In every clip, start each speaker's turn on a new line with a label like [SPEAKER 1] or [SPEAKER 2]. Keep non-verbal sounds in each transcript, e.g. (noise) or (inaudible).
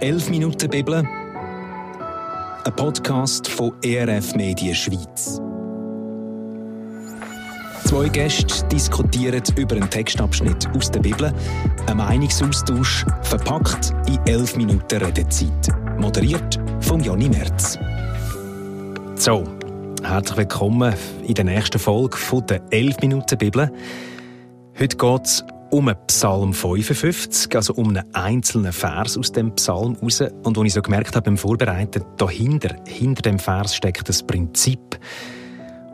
[SPEAKER 1] 11 Minuten Bibel, ein Podcast von ERF Medien Schweiz. Zwei Gäste diskutieren über einen Textabschnitt aus der Bibel, ein Meinungsaustausch verpackt in 11 Minuten Redezeit. Moderiert von Jonny Merz. So, herzlich willkommen in der nächsten Folge von der 11 Minuten Bibel. Heute geht es um Psalm 55, also um einen einzelnen Vers aus dem Psalm raus. Und als ich so gemerkt habe beim Vorbereiten, dahinter, hinter dem Vers steckt das Prinzip,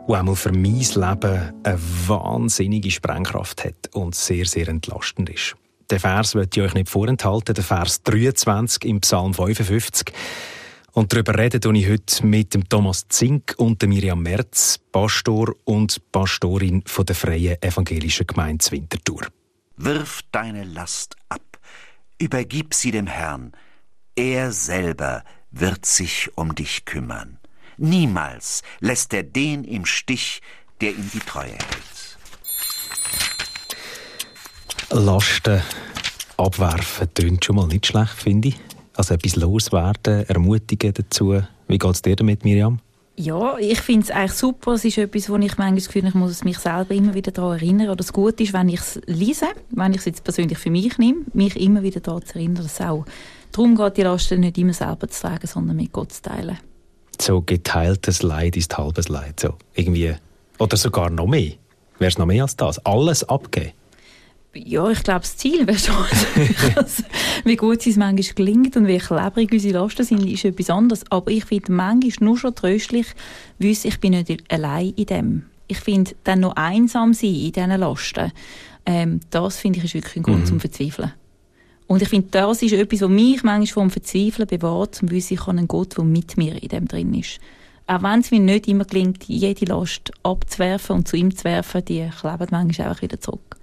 [SPEAKER 1] das einmal für mein Leben eine wahnsinnige Sprengkraft hat und sehr, sehr entlastend ist. Der Vers wird ich euch nicht vorenthalten, der Vers 23 im Psalm 55. Und darüber rede ich heute mit dem Thomas Zink und der Miriam Merz, Pastor und Pastorin von der Freien Evangelischen Gemeinde Winterthur.
[SPEAKER 2] Wirf deine Last ab, übergib sie dem Herrn, er selber wird sich um dich kümmern. Niemals lässt er den im Stich, der ihm die Treue hält.
[SPEAKER 1] Lasten abwerfen tönt schon mal nicht schlecht, finde ich. Also etwas loswerden, ermutigen dazu. Wie geht es dir damit, Miriam?
[SPEAKER 3] Ja, ich finde es eigentlich super. Es ist etwas, wo ich manchmal Gefühl ich muss mich selber immer wieder daran erinnern. Oder das Gute ist, wenn ich es lese, wenn ich es jetzt persönlich für mich nehme, mich immer wieder daran zu erinnern, dass es auch darum geht, die Lasten nicht immer selber zu tragen, sondern mit Gott zu teilen.
[SPEAKER 1] So geteiltes Leid ist halbes Leid. So irgendwie. Oder sogar noch mehr. Wäre es noch mehr als das? Alles abgeben?
[SPEAKER 3] Ja, ich glaube, das Ziel wäre schon, (laughs) also, wie gut es manchmal gelingt und wie klebrig unsere Lasten sind, ist etwas anderes. Aber ich finde manchmal nur schon tröstlich, wissen, ich bin nicht allein in dem. Ich finde, dann noch einsam sein in diesen Lasten, ähm, das finde ich ist wirklich ein Grund mhm. zum Verzweifeln. Und ich finde, das ist etwas, was mich manchmal vom Verzweifeln bewahrt, zum Wissen, ich habe einen Gott, der mit mir in dem drin ist. Auch wenn es mir nicht immer gelingt, jede Last abzuwerfen und zu ihm zu werfen, die kleben manchmal auch wieder zurück.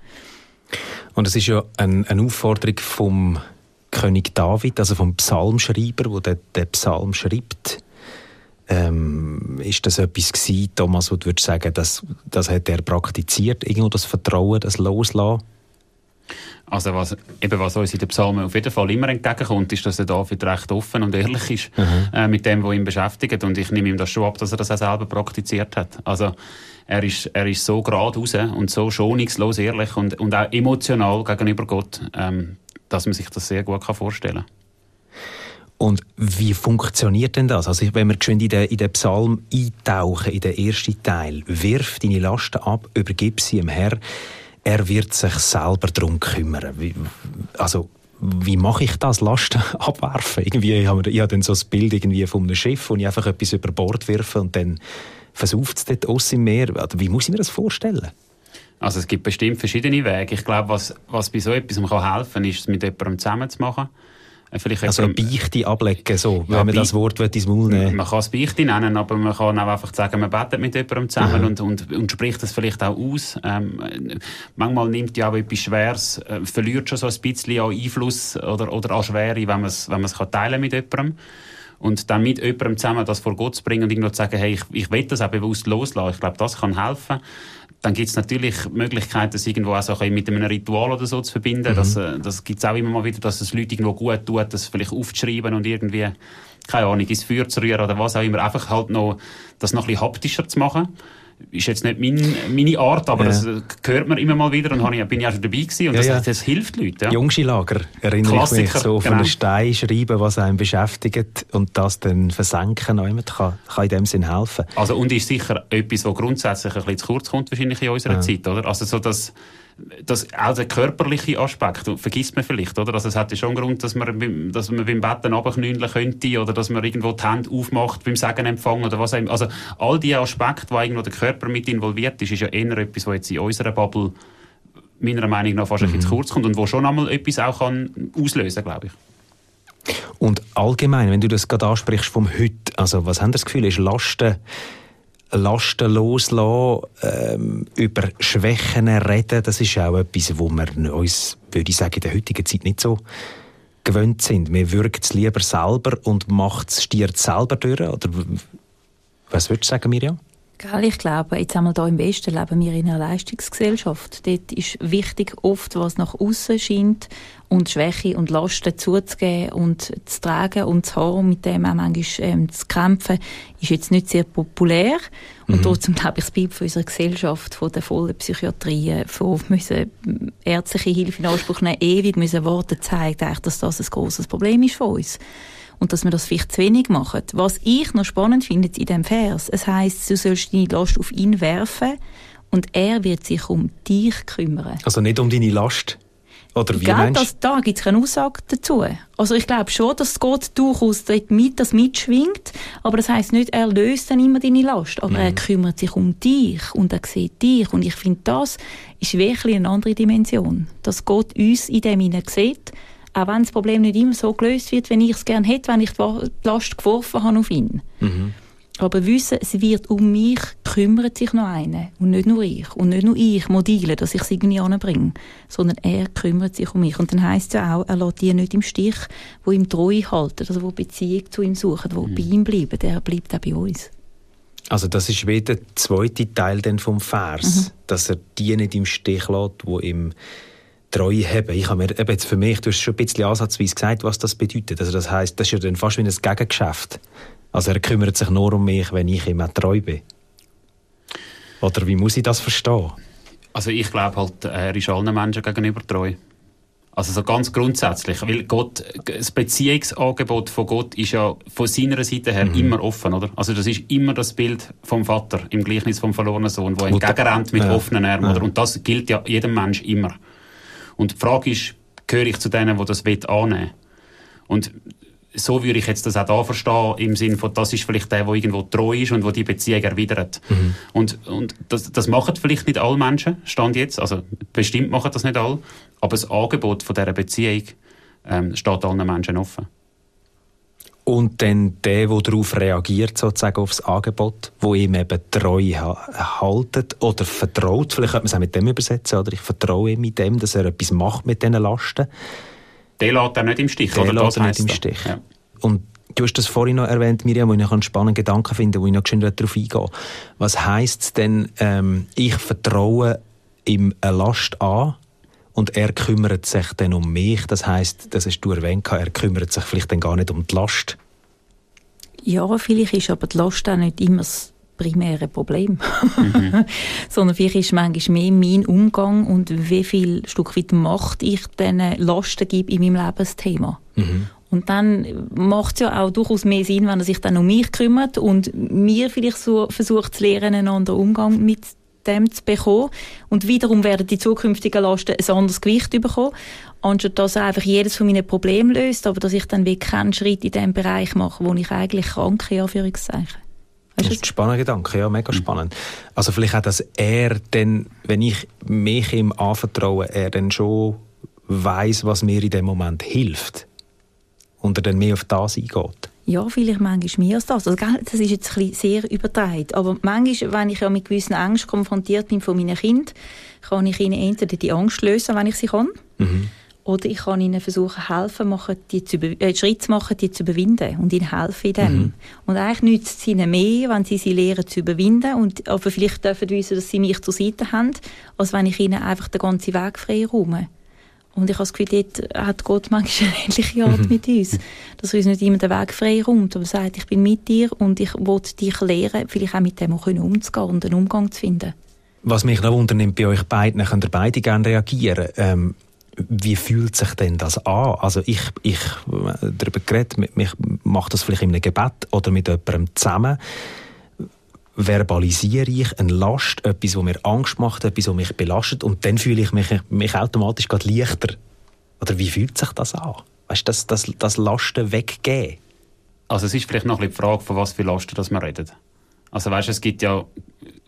[SPEAKER 1] Und es ist ja eine, eine Aufforderung vom König David, also vom Psalmschreiber, der den Psalm schreibt. Ähm, ist das etwas gewesen, Thomas, wo du würdest sagen, das, das hat er praktiziert, irgendwo das Vertrauen, das Loslassen?
[SPEAKER 4] Also was, eben was uns in den Psalmen auf jeden Fall immer entgegenkommt, ist, dass der David recht offen und ehrlich ist mhm. äh, mit dem, was ihn beschäftigt. Und ich nehme ihm das schon ab, dass er das auch selber praktiziert hat. Also er ist, er ist so geradeaus und so schonungslos ehrlich und, und auch emotional gegenüber Gott, ähm, dass man sich das sehr gut kann vorstellen kann.
[SPEAKER 1] Und wie funktioniert denn das? Also wenn wir geschwind in den, in den Psalm eintauchen, in den ersten Teil, wirf deine Lasten ab, übergib sie dem Herr, er wird sich selber darum kümmern. Wie, also wie mache ich das? Lasten (laughs) abwerfen? Irgendwie, ich habe, dann so das Bild irgendwie von einem Schiff, wo ich einfach etwas über Bord werfe und dann versauft es dort aus im Meer. Wie muss ich mir das vorstellen?
[SPEAKER 4] Also es gibt bestimmt verschiedene Wege. Ich glaube, was, was bei so etwas helfen kann, ist es mit jemandem zusammen zu machen.
[SPEAKER 1] Äh, vielleicht also eine Beichte ablegen, so, ja, wenn man das Wort ins Maul nehmen
[SPEAKER 4] Man kann es Beichte nennen, aber man kann auch einfach sagen, man betet mit jemandem zusammen und, und, und spricht das vielleicht auch aus. Ähm, manchmal nimmt ja auch etwas Schweres, äh, verliert schon so ein bisschen an Einfluss oder, oder an Schwere, wenn man es wenn teilen mit jemandem und dann mit jemandem zusammen das vor Gott zu bringen und irgendwo zu sagen, hey, ich, ich will das auch bewusst loslassen. Ich glaube, das kann helfen. Dann gibt es natürlich Möglichkeiten, das irgendwo auch so mit einem Ritual oder so zu verbinden. Mhm. Das, äh, das gibt es auch immer mal wieder, dass es Leute irgendwo gut tut, das vielleicht aufzuschreiben und irgendwie, keine Ahnung, ins Feuer zu rühren oder was auch immer. Einfach halt noch, das noch ein bisschen haptischer zu machen ist jetzt nicht mein, meine Art, aber ja. das hört man immer mal wieder und ich, bin ja auch schon dabei gewesen und ja, das, ja. das, hilft Leuten. Ja.
[SPEAKER 1] Jungschi-Lager erinnere Klassiker, ich mich so genau. von einem Stein schreiben, was einen beschäftigt und das dann versenken kann, kann in dem Sinn helfen.
[SPEAKER 4] Also und ist sicher etwas, was grundsätzlich ein bisschen zu kurz kommt wahrscheinlich in unserer Zeit, oder? Also so das das, auch der körperliche Aspekt vergisst man vielleicht, oder? Also es hat ja schon einen Grund, dass man, dass man beim Betten runterknüllen könnte oder dass man irgendwo die Hände aufmacht beim Segenempfang oder was auch immer. Also all die Aspekte, wo irgendwo der Körper mit involviert ist, ist ja eher etwas, was jetzt in unserer Bubble meiner Meinung nach fast mhm. ein bisschen zu kurz kommt und wo schon einmal etwas auch kann auslösen, glaube ich.
[SPEAKER 1] Und allgemein, wenn du das gerade ansprichst vom Heute, also was haben das Gefühl, ist Lasten Lasten loslassen, ähm, über Schwächen reden, das ist auch etwas, wo wir uns, würde ich sagen, in der heutigen Zeit nicht so gewöhnt sind. Wir wirken es lieber selber und macht es, stiert selber durch. Oder was würdest du sagen, Miriam?
[SPEAKER 3] Ich glaube, jetzt einmal hier im Westen leben wir in einer Leistungsgesellschaft. Dort ist wichtig oft, was nach außen scheint und Schwäche und Lasten zuzugeben und zu tragen und zu haben, mit dem auch manchmal ähm, zu kämpfen, ist jetzt nicht sehr populär. Und mhm. trotzdem glaube ich, es bleibt von unserer Gesellschaft, von der vollen Psychiatrie, von müssen ärztliche Hilfe in Anspruch nehmen, ewig müssen warten, zeigt eigentlich, dass das ein grosses Problem ist von uns und dass wir das vielleicht zu wenig machen. Was ich noch spannend finde in diesem Vers, es heißt, du sollst deine Last auf ihn werfen und er wird sich um dich kümmern.
[SPEAKER 1] Also nicht um deine Last? Oder wie
[SPEAKER 3] Gell, das, da gibt es keine Aussage dazu. Also ich glaube schon, dass Gott durchaus mit, das mitschwingt, aber das heißt nicht, er löst dann immer deine Last, aber mhm. er kümmert sich um dich und er sieht dich und ich finde, das ist wirklich eine andere Dimension, dass Gott uns in dem hinein sieht auch wenn das Problem nicht immer so gelöst wird, wie ich es gerne hätte, wenn ich die Last geworfen habe auf ihn. Mhm. Aber wissen, es wird um mich kümmert sich noch einer und nicht nur ich. Und nicht nur ich modile, dass ich es irgendwie anbringe, sondern er kümmert sich um mich. Und dann heisst es ja auch, er lässt die nicht im Stich, wo ihm treu halten, also wo Beziehung zu ihm suchen, wo mhm. bei ihm bleiben. Der bleibt auch bei uns.
[SPEAKER 1] Also das ist wieder der zweite Teil vom Vers, mhm. dass er die nicht im Stich lässt, wo ihm Treue haben. Ich habe mir eben jetzt für mich, du hast schon ein bisschen ansatzweise gesagt, was das bedeutet. Also das heißt, das ist ja dann fast wie ein Gegengeschäft. Also er kümmert sich nur um mich, wenn ich ihm auch treu bin. Oder wie muss ich das verstehen?
[SPEAKER 4] Also ich glaube halt, er ist allen Menschen gegenüber treu. Also so ganz grundsätzlich, weil Gott, das Beziehungsangebot von Gott ist ja von seiner Seite her mhm. immer offen, oder? Also das ist immer das Bild vom Vater im Gleichnis vom verlorenen Sohn, wo entgegenrennt mit ja. offenen Armen, ja. oder? Und das gilt ja jedem Mensch immer. Und die Frage ist, gehöre ich zu denen, die das annehmen wollen? Und so würde ich jetzt das auch da verstehen, im Sinne von, das ist vielleicht der, der irgendwo treu ist und der die Beziehung erwidert. Mhm. Und, und das, das machen vielleicht nicht alle Menschen, Stand jetzt, also bestimmt machen das nicht alle, aber das Angebot von dieser Beziehung ähm, steht allen Menschen offen
[SPEAKER 1] und dann der, der darauf reagiert, sozusagen aufs Angebot, wo ihm eben treu haltet oder vertraut, vielleicht könnte man es auch mit dem übersetzen, oder ich vertraue ihm mit dem, dass er etwas macht mit diesen Lasten.
[SPEAKER 4] Der lässt er nicht im Stich,
[SPEAKER 1] der oder? lässt er nicht im Stich. Ja. Und du hast das vorhin noch erwähnt, Miriam, wo ich noch einen spannenden Gedanken finde, wo ich noch schön darauf eingehe. Was heisst es denn, ähm, ich vertraue ihm eine Last an, und er kümmert sich dann um mich. Das heißt, das hast du erwähnt, er kümmert sich vielleicht dann gar nicht um die Last.
[SPEAKER 3] Ja, vielleicht ist aber die Last auch nicht immer das primäre Problem. Mhm. (laughs) Sondern vielleicht ist manchmal mehr mein Umgang und wie viel Stück weit Macht ich diesen Lasten gebe in meinem Lebensthema. Mhm. Und dann macht es ja auch durchaus mehr Sinn, wenn er sich dann um mich kümmert und mir vielleicht so versucht zu lernen, einen anderen Umgang mit dem zu bekommen. Und wiederum werden die zukünftigen Lasten ein anderes Gewicht bekommen. Anstatt dass er einfach jedes von meinen Problemen löst, aber dass ich dann wirklich keinen Schritt in dem Bereich mache, wo ich eigentlich krank in Anführungszeichen.
[SPEAKER 1] Das ist ein spannender Gedanke, ja, mega spannend. Also vielleicht auch, dass er dann, wenn ich mich ihm anvertraue, er dann schon weiß, was mir in dem Moment hilft. Und er dann mehr auf das eingeht.
[SPEAKER 3] Ja, vielleicht manchmal mehr als das. Also, das ist jetzt ein sehr übertragen. Aber manchmal, wenn ich ja mit gewissen Ängsten konfrontiert bin von meinen Kindern, kann ich ihnen entweder die Angst lösen, wenn ich sie kann. Mhm. Oder ich kann ihnen versuchen, helfen, machen, die zu äh, Schritt zu machen, die zu überwinden und ihnen helfen in dem. Mhm. Und eigentlich nützt es ihnen mehr, wenn sie sie lernen zu überwinden und aber vielleicht dürfen wissen, dass sie mich zur Seite haben, als wenn ich ihnen einfach den ganzen Weg frei räume. Und ich habe das Gefühl, dort hat Gott manchmal eine ähnliche Art mhm. mit uns. Dass er uns nicht immer den Weg frei räumt, aber sagt, ich bin mit dir und ich will dich lehren, vielleicht auch mit dem auch umzugehen und einen Umgang zu finden.
[SPEAKER 1] Was mich noch wundernimmt bei euch beiden, könnt ihr beide gerne reagieren. Ähm, wie fühlt sich denn das an? Also ich, ich darüber geredet, mich macht das vielleicht in einem Gebet oder mit jemandem zusammen. Verbalisiere ich eine Last, etwas, was mir Angst macht, etwas, was mich belastet und dann fühle ich mich, mich automatisch gerade leichter. Oder wie fühlt sich das an? Weißt du, das, das, das Lasten weggeben?
[SPEAKER 4] Also es ist vielleicht noch ein bisschen die Frage, von was für Lasten das wir reden. Also weißt, es gibt ja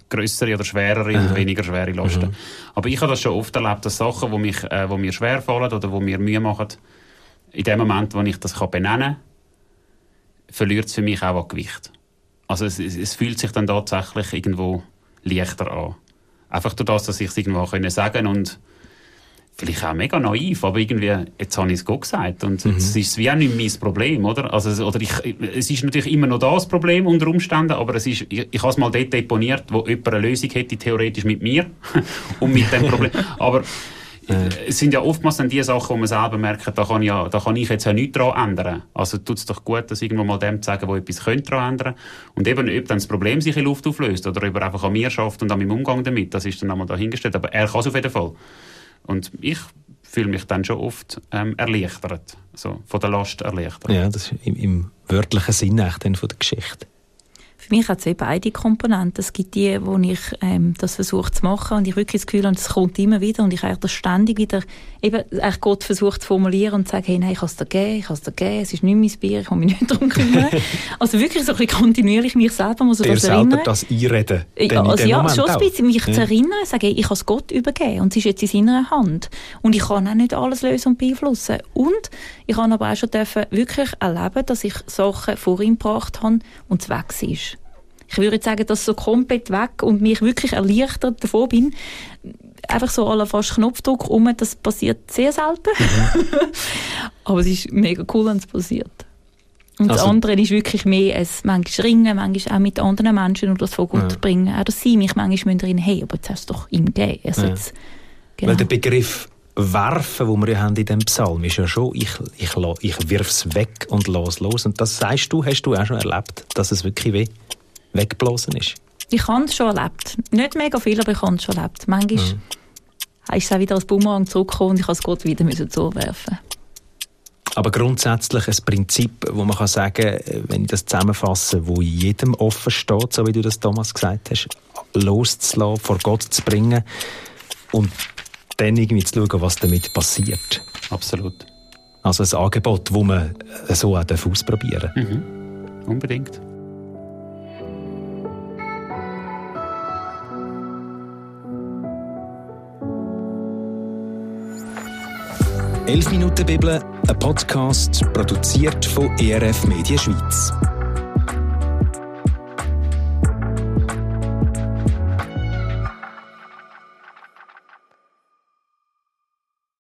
[SPEAKER 4] größere oder schwerere und weniger schwere Lasten. Mhm. Aber ich habe das schon oft erlebt, dass Sachen, die, mich, äh, die mir schwer fallen oder die mir Mühe machen, in dem Moment, wo ich das kann benennen kann, verliert es für mich auch an Gewicht. Also es, es, fühlt sich dann tatsächlich irgendwo leichter an. Einfach durch das, dass ich es irgendwo können sagen und vielleicht auch mega naiv, aber irgendwie, jetzt habe ich es Gott gesagt und mhm. ist es wie auch nicht mein Problem, oder? Also, oder ich, es ist natürlich immer noch das Problem unter Umständen, aber es ist, ich, ich habe es mal dort deponiert, wo jemand eine Lösung hätte, theoretisch mit mir (laughs) und mit dem Problem. aber es sind ja oftmals dann die Sachen, wo man selber merkt, da kann, ja, da kann ich jetzt ja nichts daran ändern. Also tut es doch gut, das irgendwo mal dem zu sagen, wo etwas könnte daran ändern Und eben, ob dann das Problem sich in Luft auflöst oder ob er einfach an mir schafft und an meinem Umgang damit, das ist dann einmal dahingestellt. Aber er kann es auf jeden Fall. Und ich fühle mich dann schon oft ähm, erleichtert, so von der Last erleichtert.
[SPEAKER 1] Ja, das ist im, im wörtlichen Sinne von der Geschichte.
[SPEAKER 3] Für mich hat es beide Komponenten. Es gibt die, wo ich ähm, das versuche zu machen und ich wirklich das Gefühl habe, es kommt immer wieder und ich eigentlich das ständig wieder, eben eigentlich Gott versucht zu formulieren und zu sagen, hey, nein, ich kann es dir geben, ich kann es dir geben, es ist nicht mein Bier, ich kann mich nicht darum kümmern. (laughs) also wirklich so ein bisschen kontinuierlich mich selber muss
[SPEAKER 1] ich das
[SPEAKER 3] erinnern.
[SPEAKER 1] selber das einreden.
[SPEAKER 3] Ja, also ja, schon ein bisschen mich ja. zu erinnern, sagen, hey, ich kann es Gott übergeben und es ist jetzt in seiner Hand. Und ich kann auch nicht alles lösen und beeinflussen. Und ich habe aber auch schon dürfen wirklich erleben, dass ich Sachen vor ihm gebracht habe und es weg ist. Ich würde sagen, dass so komplett weg und mich wirklich erleichtert davon bin. Einfach so aller fast Knopfdruck um, das passiert sehr selten. Mhm. (laughs) aber es ist mega cool, wenn es passiert. Und also, das andere ist wirklich mehr ein manchmal ringen, manchmal auch mit anderen Menschen und das von Gott ja. bringen. Auch dass sie mich manchmal müssen hey, aber jetzt hast du doch ihm gegeben. Also ja. jetzt,
[SPEAKER 1] genau. Weil der Begriff werfen, wo wir ja haben in dem Psalm, ist ja schon, ich, ich, ich wirf es weg und los los. Und das sagst du, hast du auch schon erlebt, dass es wirklich weh weggeblasen ist?
[SPEAKER 3] Ich habe es schon erlebt. Nicht mega viel, aber ich habe es schon erlebt. Manchmal mhm. ist es auch wieder als Bumerang zurückgekommen und ich musste es Gott wieder zuwerfen
[SPEAKER 1] aber grundsätzlich ein Prinzip, wo man kann sagen, wenn ich das zusammenfasse, wo jedem offen steht, so wie du das Thomas gesagt hast, loszulassen, vor Gott zu bringen und dann irgendwie zu schauen, was damit passiert.
[SPEAKER 4] Absolut.
[SPEAKER 1] Also ein Angebot, das man so auch ausprobieren darf.
[SPEAKER 4] Mhm. Unbedingt.
[SPEAKER 1] 11 Minuten Bibel, ein Podcast produziert von ERF Media Schweiz.